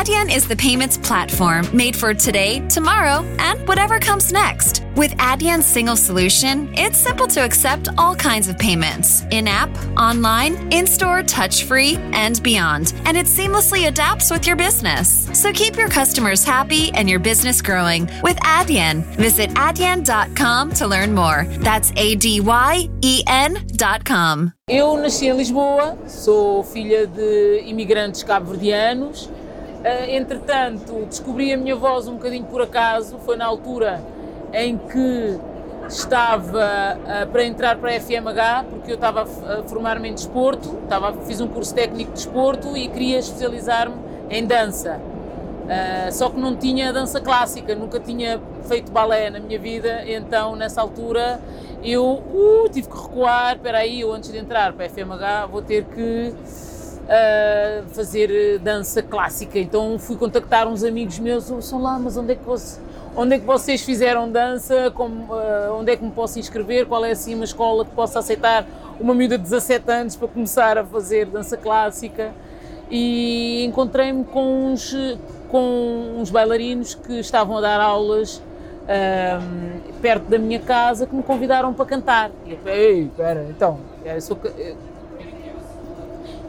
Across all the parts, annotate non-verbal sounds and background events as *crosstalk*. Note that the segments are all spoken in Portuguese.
Adyen is the payments platform made for today, tomorrow, and whatever comes next. With Adyen's single solution, it's simple to accept all kinds of payments in app, online, in store, touch free, and beyond. And it seamlessly adapts with your business. So keep your customers happy and your business growing with Adyen. Visit adyen.com to learn more. That's A D Y E N.com. Eu nasci em Lisboa, sou filha de imigrantes cabo-verdianos. Uh, entretanto, descobri a minha voz um bocadinho por acaso, foi na altura em que estava uh, para entrar para a FMH, porque eu estava a formar-me em desporto, estava, fiz um curso técnico de desporto e queria especializar-me em dança. Uh, só que não tinha dança clássica, nunca tinha feito balé na minha vida, então nessa altura eu uh, tive que recuar, espera aí, eu antes de entrar para a FMH vou ter que uh, fazer dança clássica, então fui contactar uns amigos meus, são lá, mas onde é que você onde é que vocês fizeram dança, como, uh, onde é que me posso inscrever, qual é assim uma escola que possa aceitar uma miúda de 17 anos para começar a fazer dança clássica? E encontrei-me com uns, com uns bailarinos que estavam a dar aulas um, perto da minha casa que me convidaram para cantar. E eu falei, ei, espera, então, eu, sou,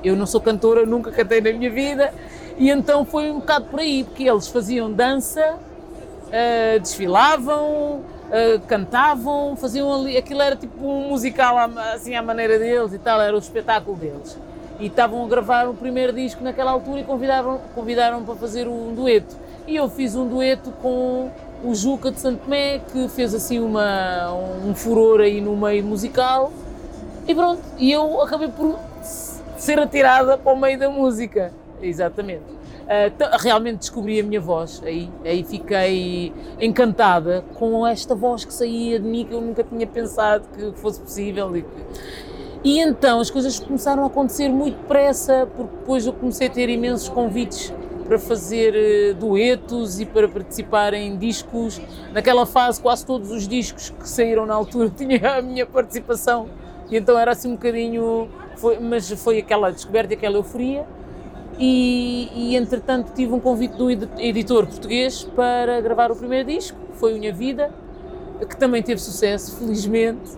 eu não sou cantora, nunca cantei na minha vida, e então foi um bocado por aí, porque eles faziam dança uh, desfilavam, uh, cantavam, faziam ali, aquilo era tipo um musical assim à maneira deles e tal, era o espetáculo deles. E estavam a gravar o primeiro disco naquela altura e convidaram, convidaram para fazer um dueto. E eu fiz um dueto com o Juca de Santo que fez assim uma, um furor aí no meio musical. E pronto, e eu acabei por ser atirada para o meio da música. Exatamente. Uh, realmente descobri a minha voz, aí, aí fiquei encantada com esta voz que saía de mim que eu nunca tinha pensado que fosse possível. E, e então as coisas começaram a acontecer muito depressa, porque depois eu comecei a ter imensos convites para fazer uh, duetos e para participar em discos. Naquela fase, quase todos os discos que saíram na altura *laughs* tinha a minha participação, e então era assim um bocadinho. Foi, mas foi aquela descoberta, aquela euforia e, e, entretanto tive um convite do editor português para gravar o primeiro disco, foi Unha Vida, que também teve sucesso, felizmente.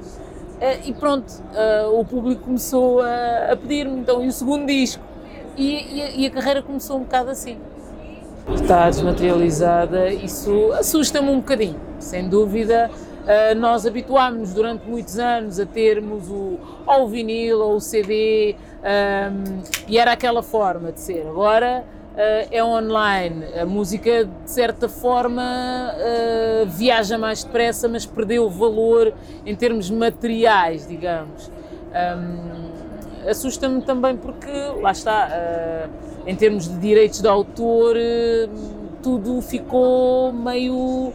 Eh, e pronto, eh, o público começou a, pedir-me então e o segundo disco. E, e, e a carreira começou um bocado assim. Está desmaterializada, isso assusta-me um bocadinho, sem dúvida. Uh, nós habituámos-nos durante muitos anos a termos o, ou o vinil ou o CD um, e era aquela forma de ser. Agora uh, é online, a música de certa forma uh, viaja mais depressa, mas perdeu valor em termos materiais, digamos. Um, Assusta-me também porque, lá está, em termos de direitos de autor, tudo ficou meio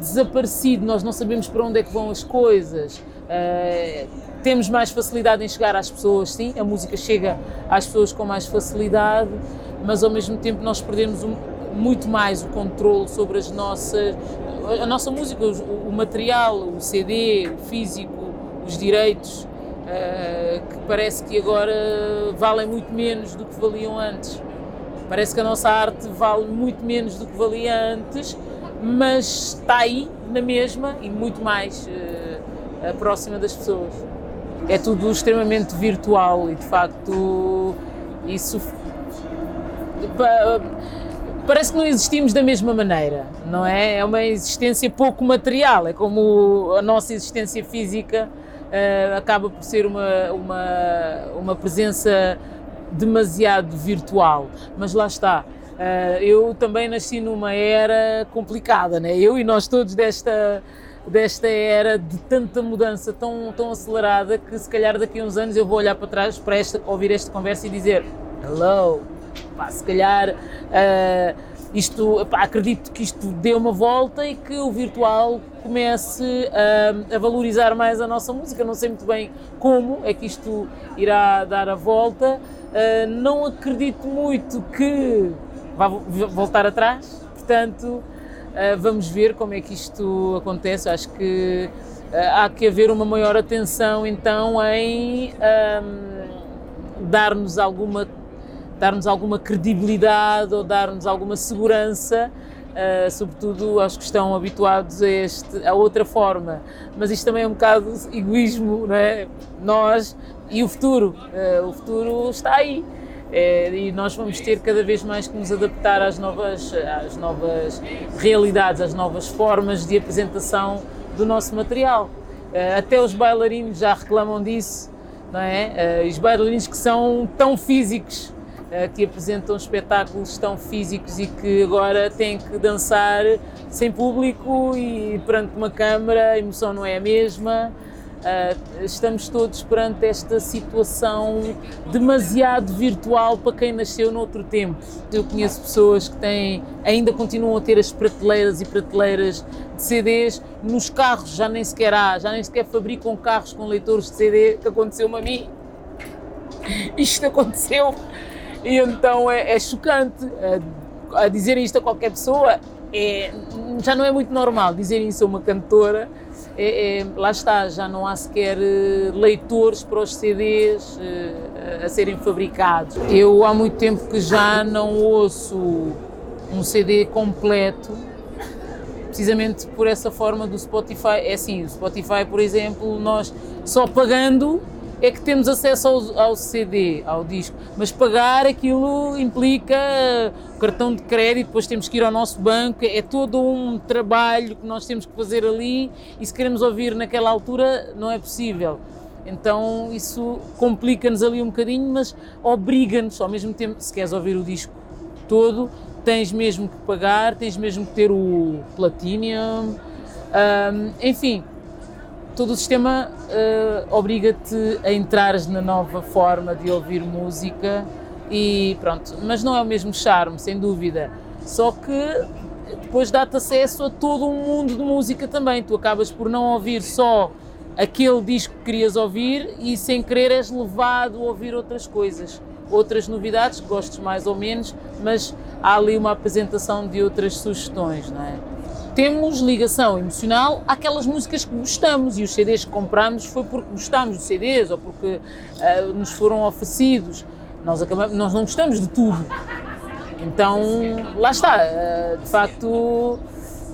desaparecido, nós não sabemos para onde é que vão as coisas. Uh, temos mais facilidade em chegar às pessoas, sim, a música chega às pessoas com mais facilidade, mas ao mesmo tempo nós perdemos um, muito mais o controle sobre as nossas, a nossa música, o, o material, o CD, o físico, os direitos, uh, que parece que agora valem muito menos do que valiam antes. Parece que a nossa arte vale muito menos do que valia antes mas está aí na mesma e muito mais uh, próxima das pessoas. É tudo extremamente virtual e de facto isso parece que não existimos da mesma maneira, não é? É uma existência pouco material, é como a nossa existência física uh, acaba por ser uma, uma, uma presença demasiado virtual, mas lá está Uh, eu também nasci numa era complicada, né? eu e nós todos desta, desta era de tanta mudança tão, tão acelerada que se calhar daqui a uns anos eu vou olhar para trás para esta, ouvir esta conversa e dizer hello, pá, se calhar uh, isto, pá, acredito que isto dê uma volta e que o virtual comece a, a valorizar mais a nossa música. Não sei muito bem como é que isto irá dar a volta. Uh, não acredito muito que vai voltar atrás. Portanto, eh, vamos ver como é que isto acontece. Acho que eh, há que haver uma maior atenção então em um, ehm, dar-nos alguma dar-nos alguma credibilidade ou dar-nos alguma segurança, uh, sobretudo aos que estão habituados a, este, a outra forma. Mas isto também é um bocado egoísmo, não é? Nós e o futuro. Uh, o futuro está aí. É, e nós vamos ter cada vez mais que nos adaptar às novas, às novas realidades, às novas formas de apresentação do nosso material. Uh, até os bailarinos já reclamam disso, não é? Uh, os bailarinos que são tão físicos, uh, que apresentam espetáculos tão físicos e que agora têm que dançar sem público e perante uma câmara, a emoção não é a mesma. Uh, estamos todos perante esta situação demasiado virtual para quem nasceu noutro tempo. Eu conheço pessoas que têm, ainda continuam a ter as prateleiras e prateleiras de CDs, nos carros já nem sequer há, já nem sequer fabricam carros com leitores de CD, que aconteceu-me a mim. *laughs* Isto aconteceu e então é, é chocante. A, a dizer isto a qualquer pessoa é, já não é muito normal dizer isso a uma cantora é, é, lá está, já não há sequer eh, leitores para os CDs uh, a serem fabricados. Eu há muito tempo que já não ouço um CD completo, precisamente por essa forma do Spotify. É assim, o Spotify, por exemplo, nós só pagando é que temos acesso ao, ao, CD, ao disco, mas pagar aquilo implica cartão de crédito, depois temos que ir ao nosso banco, é todo um trabalho que nós temos que fazer ali e se queremos ouvir naquela altura não é possível. Então isso complica-nos ali um bocadinho, mas obriga-nos ao mesmo tempo, se queres ouvir o disco todo, tens mesmo que pagar, tens mesmo que ter o Platinum, um, enfim, todo o sistema uh, obriga-te a entrares na nova forma de ouvir música e pronto, mas não é o mesmo charme, sem dúvida. Só que depois dá-te acesso a todo um mundo de música também. Tu acabas por não ouvir só aquele disco que querias ouvir e sem querer és levado a ouvir outras coisas, outras novidades, gostes mais ou menos, mas há ali uma apresentação de outras sugestões, não é? Temos ligação emocional àquelas músicas que gostamos e os CDs que compramos foi porque gostamos de CDs ou porque uh, nos foram oferecidos. Nós, acabamos, nós não gostamos de tudo. Então, lá está. Uh, de facto,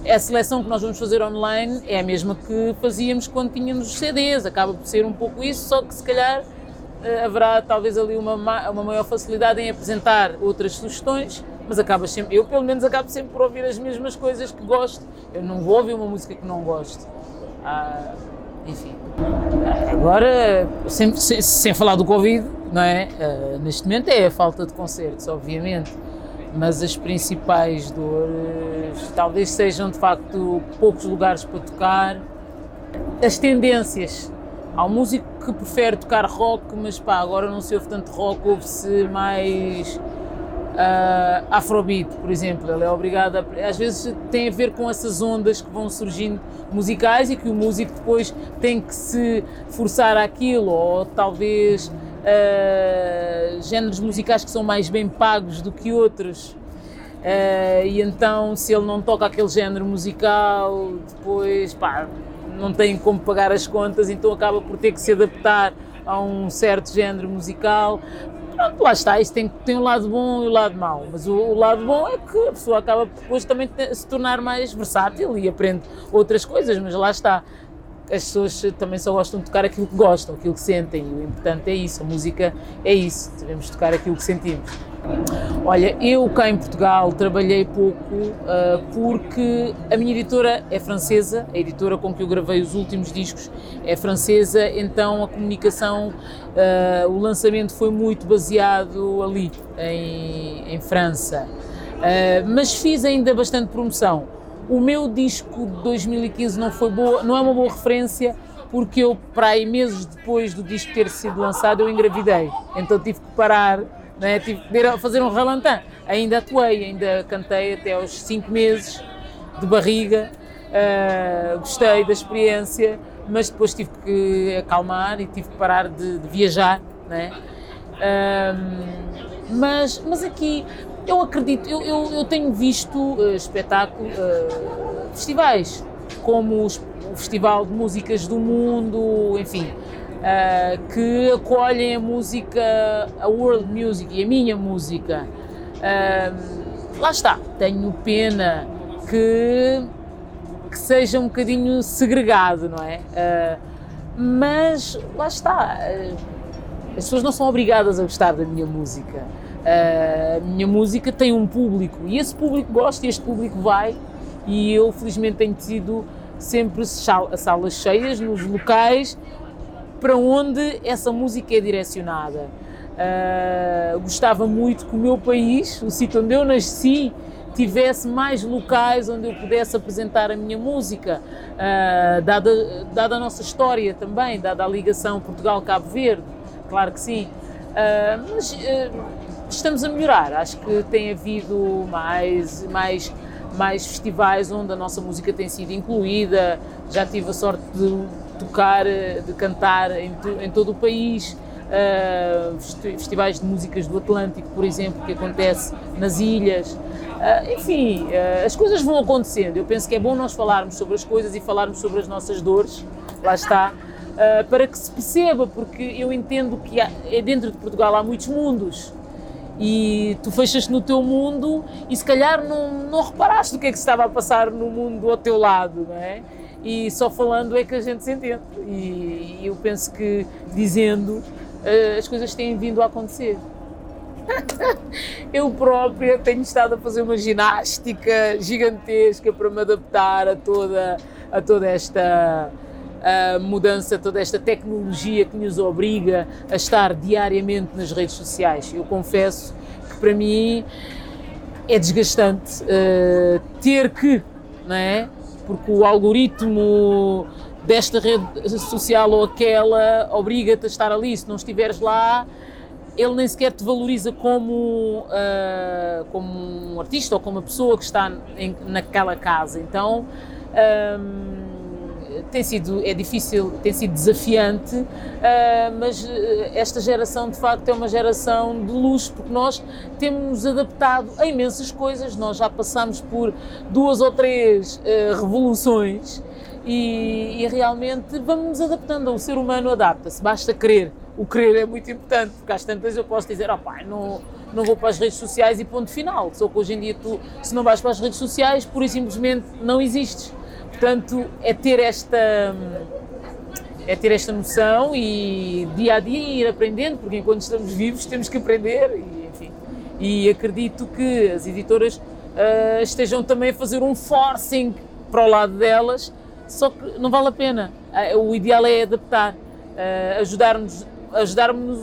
a seleção que nós vamos fazer online é a mesma que fazíamos quando tínhamos os CDs. Acaba por ser um pouco isso, só que se calhar uh, haverá talvez ali uma, uma maior facilidade em apresentar outras sugestões mas acabas sempre, eu pelo menos acabo sempre por ouvir as mesmas coisas que gosto. Eu não vou ouvir uma música que não gosto. Ah, enfim. Agora, sem, sem, sem, falar do Covid, não é? Ah, neste momento é a falta de concertos, obviamente, mas as principais dores talvez sejam de facto poucos lugares para tocar. As tendências. Há um músico que prefere tocar rock, mas pá, agora não se ouve tanto rock, ouve-se mais uh, Afrobeat, por exemplo, ele é obrigado a, às vezes tem a ver com essas ondas que vão surgindo musicais e que o músico depois tem que se forçar àquilo ou talvez uh, géneros musicais que são mais bem pagos do que outros. Uh, e então se ele não toca aquele género musical depois pá, não tem como pagar as contas então acaba por ter que se adaptar a um certo género musical Pronto, lá está, isso tem, tem um lado bom e um lado mau, mas o, o lado bom é que a pessoa acaba depois também se tornar mais versátil e aprende outras coisas, mas lá está, as pessoas também só gostam de tocar aquilo que gostam, aquilo que sentem, e o importante é isso, a música é isso, devemos tocar aquilo que sentimos. Olha, eu cá em Portugal trabalhei pouco uh, porque a minha editora é francesa, a editora com que eu gravei os últimos discos é francesa, então a comunicação, uh, o lançamento foi muito baseado ali, em, em França. Uh, mas fiz ainda bastante promoção. O meu disco de 2015 não foi boa, não é uma boa referência porque eu, para aí meses depois do disco ter sido lançado, eu engravidei. Então tive que parar né? Tive que fazer um ralantã. Ainda atuei, ainda cantei até aos 5 meses de barriga, uh, gostei da experiência, mas depois tive que acalmar e tive que parar de, de viajar. Né? Uh, mas, mas aqui eu acredito, eu, eu, eu tenho visto uh, espetáculos, festivais, como os, o Festival de Músicas do Mundo, enfim, uh, que acolhem a música, a world music e a minha música. Uh, lá está, tenho pena que, que seja um bocadinho segregado, não é? Uh, mas lá está, as pessoas não são obrigadas a gostar da minha música. A minha música tem um público e esse público gosta e este público vai e eu felizmente tenho tido sempre salas cheias nos locais para onde essa música é direcionada. Uh, gostava muito que o meu país, o sítio onde eu nasci, tivesse mais locais onde eu pudesse apresentar a minha música, uh, dada, dada a nossa história também, dada a ligação Portugal-Cabo Verde, claro que sim. Uh, mas estamos a melhorar, acho que tem havido mais, mais mais festivais onde a nossa música tem sido incluída. Já tive a sorte de tocar, de cantar em, em todo o país. Uh, festivais de músicas do Atlântico, por exemplo, que acontece nas ilhas. Uh, enfim, uh, as coisas vão acontecendo. Eu penso que é bom nós falarmos sobre as coisas e falarmos sobre as nossas dores, lá está, para que se perceba, porque eu entendo que há, é dentro de Portugal há muitos mundos e tu fechas no teu mundo e se calhar não, não reparaste o que é que estava a passar no mundo ao teu lado, não é? E só falando é que a gente se entende. E, eu penso que dizendo uh, as coisas têm vindo a acontecer. *laughs* eu própria tenho estado a fazer uma ginástica gigantesca para me adaptar a toda, a toda esta a mudança, toda esta tecnologia que nos obriga a estar diariamente nas redes sociais. Eu confesso que para mim é desgastante uh, ter que, não é? Porque o algoritmo desta rede social ou aquela obriga-te a estar ali. Se não estiveres lá, ele nem sequer te valoriza como, uh, como um artista ou como uma pessoa que está em, naquela casa. Então. Um, tem sido é difícil, tem sido desafiante, uh, mas eh, esta geração de facto é uma geração de luz porque nós temos adaptado a imensas coisas. Nós já passamos por duas ou três uh, revoluções e, e, realmente vamos adaptando. O ser humano adapta-se, basta querer. O querer é muito importante, porque às tantas eu posso dizer, oh, pai, não, não vou para as redes sociais e ponto final. Só que hoje em dia tu, se não vais para as redes sociais, pura e simplesmente não existes. Portanto, é ter esta é ter esta noção e dia a dia ir aprendendo, porque enquanto estamos vivos temos que aprender e enfim. E acredito que as editoras uh, estejam também a fazer um forcing para o lado delas, só que não vale a pena. Uh, o ideal é adaptar, uh, ajudar-nos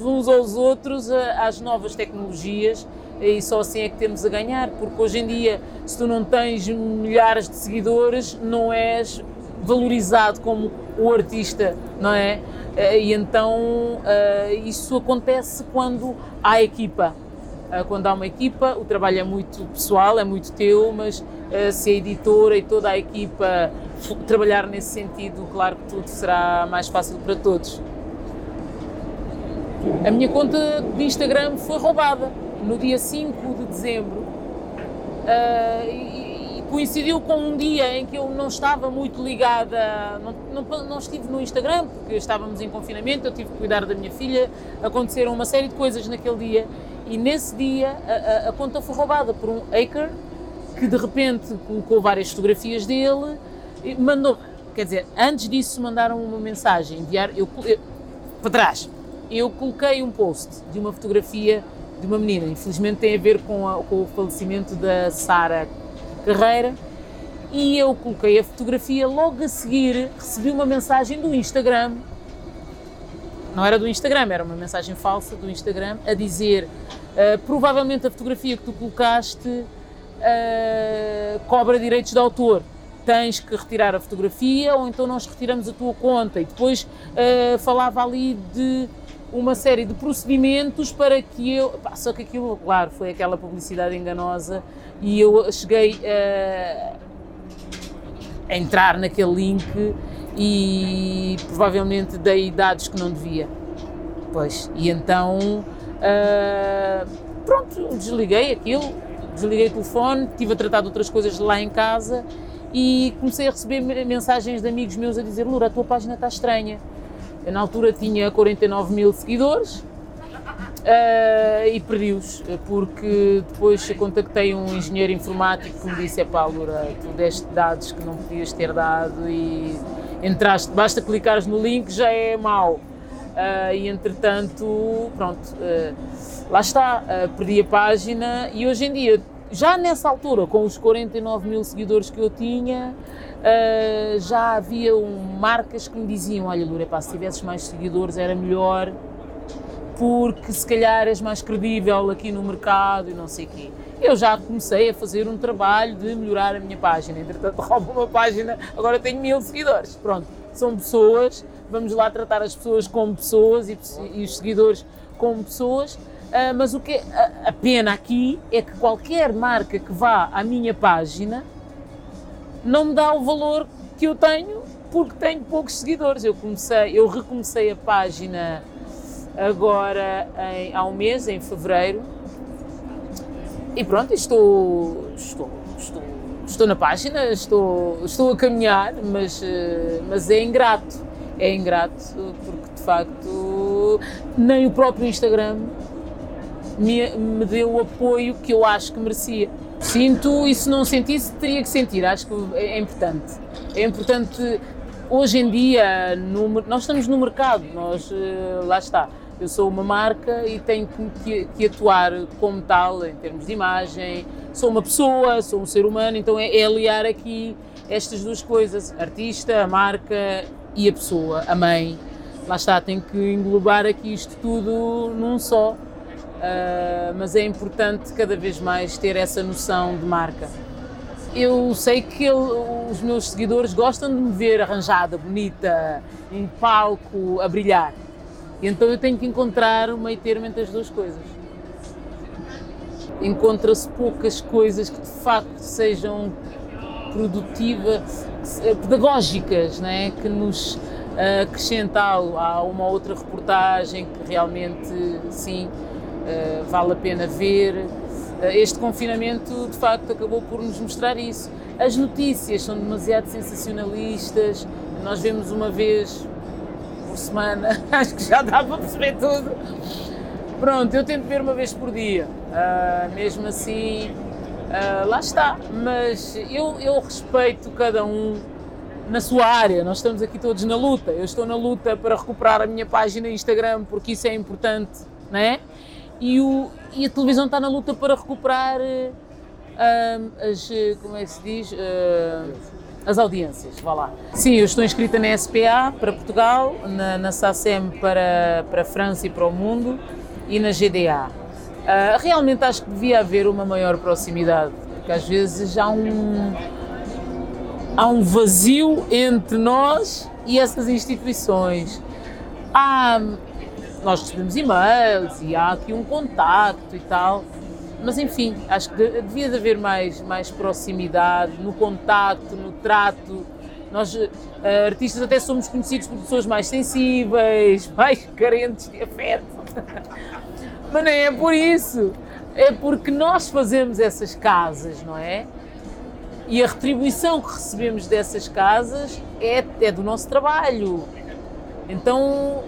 uns aos outros às novas tecnologias e só assim é que temos a ganhar, porque hoje em dia, se tu não tens milhares de seguidores, não és valorizado como o artista, não é? Eh, e então eh, isso acontece quando há equipa. Eh, quando há uma equipa, o trabalho é muito pessoal, é muito teu, mas se a editora e toda a equipa trabalhar nesse sentido, claro que tudo será mais fácil para todos. A minha conta de Instagram foi roubada no dia 5 de dezembro uh, e, e, coincidiu com um dia em que eu não estava muito ligada, não, não, não, estive no Instagram porque estávamos em confinamento, eu tive que cuidar da minha filha, aconteceram uma série de coisas naquele dia e nesse dia a, a, a conta foi roubada por um hacker que de repente colocou várias fotografias dele e mandou, quer dizer, antes disso mandaram uma mensagem, enviar, eu, eu para trás, eu coloquei um post de uma fotografia de uma menina. Infelizmente tem a ver com, a, com o falecimento da Sara Carreira. E eu coloquei a fotografia, logo a seguir recebi uma mensagem do Instagram. Não era do Instagram, era uma mensagem falsa do Instagram a dizer uh, provavelmente a fotografia que tu colocaste uh, cobra direitos de autor tens que retirar a fotografia ou então nós retiramos a tua conta. E depois uh, falava ali de uma série de procedimentos para que eu. Pá, só que aquilo, claro, foi aquela publicidade enganosa e eu cheguei a, a entrar naquele link e provavelmente dei dados que não devia. Pois, e então. Uh, pronto, desliguei aquilo, desliguei o telefone, estive a tratar de outras coisas lá em casa e comecei a receber mensagens de amigos meus a dizer: Lura, a tua página está estranha Eu, na altura tinha 49 mil seguidores uh, e perdi-os, porque depois contactei um engenheiro informático que me disse: é pá, Lura, tu deste dados que não podias ter dado e entraste, basta clicares no link, já é mau. Uh, e entretanto, pronto, uh, lá está, perdi a página e hoje em dia já nessa altura, com os 49 mil seguidores que eu tinha, uh, já havia um, marcas que me diziam: Olha, Lura, pá, se tivesses mais seguidores era melhor, porque se calhar és mais credível aqui no mercado e não sei o quê. Eu já comecei a fazer um trabalho de melhorar a minha página. Entretanto, *laughs* roubo uma página, agora tenho mil seguidores. Pronto, são pessoas, vamos lá tratar as pessoas como pessoas e, e os seguidores como pessoas Uh, mas o que a, a, pena aqui é que qualquer marca que vá à minha página não me dá o valor que eu tenho porque tenho poucos seguidores. Eu comecei, eu recomecei a página agora em, há um mês, em fevereiro, e pronto, estou, estou, estou, estou na página, estou, estou a caminhar, mas, uh, mas é ingrato. É ingrato porque de facto nem o próprio Instagram me, me deu o apoio que eu acho que merecia. Sinto e se não sentisse, teria que sentir. Acho que é importante. É importante, hoje em dia, no, nós estamos no mercado, nós, eh, lá está. Eu sou uma marca e tenho que, que, atuar como tal, em termos de imagem. Sou uma pessoa, sou um ser humano, então é, é aliar aqui estas duas coisas: artista, a marca e a pessoa, a mãe. Lá está, tenho que englobar aqui isto tudo num só. Uh, mas é importante cada vez mais ter essa noção de marca. Eu sei que ele, os meus seguidores gostam de me ver arranjada, bonita, em palco, a brilhar. E então eu tenho que encontrar o meio termo entre as duas coisas. Encontra-se poucas coisas que de facto sejam produtivas, pedagógicas, né? que nos acrescentam a uma outra reportagem que realmente, sim, uh, vale a pena ver. Uh, este confinamento, de facto, acabou por nos mostrar isso. As notícias são demasiado sensacionalistas, nós vemos uma vez por semana, *laughs* acho que já dá para perceber tudo. Pronto, eu tento ver uma vez por dia, uh, mesmo assim, lá está. Mas eu, eu respeito cada um na sua área, nós estamos aqui todos na luta. Eu estou na luta para recuperar a minha página Instagram porque isso é importante, não é? E, o, e a televisão está na luta para recuperar uh, as, como é que se diz, uh, as audiências, vá lá. Sim, eu estou inscrita na SPA para Portugal, na, na SACEM para, para a França e para o mundo e na GDA. Uh, realmente acho que devia haver uma maior proximidade, porque às vezes há um, há um vazio entre nós e essas instituições. Há, nós recebemos e-mails e há aqui um contacto e tal, mas enfim, acho que devia de haver mais, mais proximidade no contacto, no trato. Nós, uh, artistas, até somos conhecidos por pessoas mais sensíveis, *laughs* mais carentes de afeto. *laughs* mas não é por isso, é porque nós fazemos essas casas, não é? E a retribuição que recebemos dessas casas é, é do nosso trabalho. Então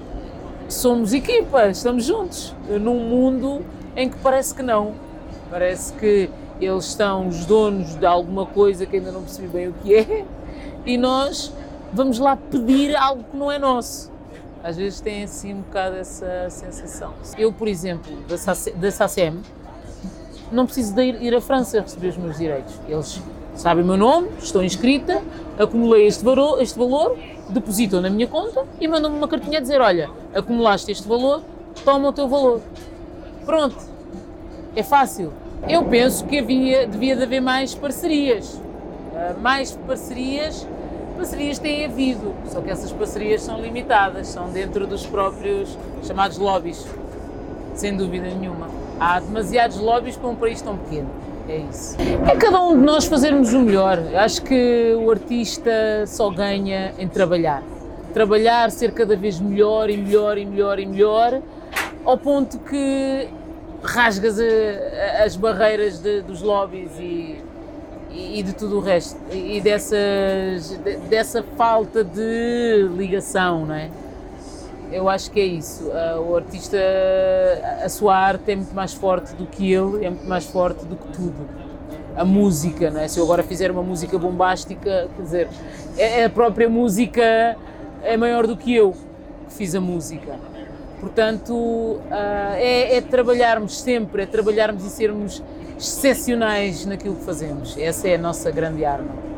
somos equipa, estamos juntos, num mundo em que parece que não. Parece que eles estão os donos de alguma coisa que ainda não percebi bem o que é e nós vamos lá pedir algo que não é nosso. Às vezes tem assim um bocado essa sensação. Eu, por exemplo, da SACEM, não preciso de ir, à França receber os meus direitos. Eles sabem o meu nome, estou inscrita, acumulei este valor, este valor depositam na minha conta e mandam-me uma cartinha a dizer: Olha, acumulaste este valor, toma o teu valor. Pronto, é fácil. Eu penso que havia, devia de haver mais parcerias. Uh, mais parcerias, parcerias têm havido, só que essas parcerias são limitadas, são dentro dos próprios chamados lobbies, sem dúvida nenhuma. Há demasiados lobbies para um país tão pequeno. É isso. É cada um de nós fazermos o melhor. Acho que o artista só ganha em trabalhar. Trabalhar, ser cada vez melhor e melhor e melhor e melhor, ao ponto que rasgas a, as barreiras de, dos lobbies e, e, de tudo o resto. E dessas, de, dessa falta de ligação, não é? Eu acho que é isso. Uh, o artista, a sua arte é muito mais forte do que ele, é muito mais forte do que tudo. A música, não é? Se eu agora fizer uma música bombástica, quer dizer, é, é a própria música é maior do que eu que fiz a música. Portanto, uh, é, é trabalharmos sempre, é trabalharmos e sermos excepcionais naquilo que fazemos. Essa é a nossa grande arma.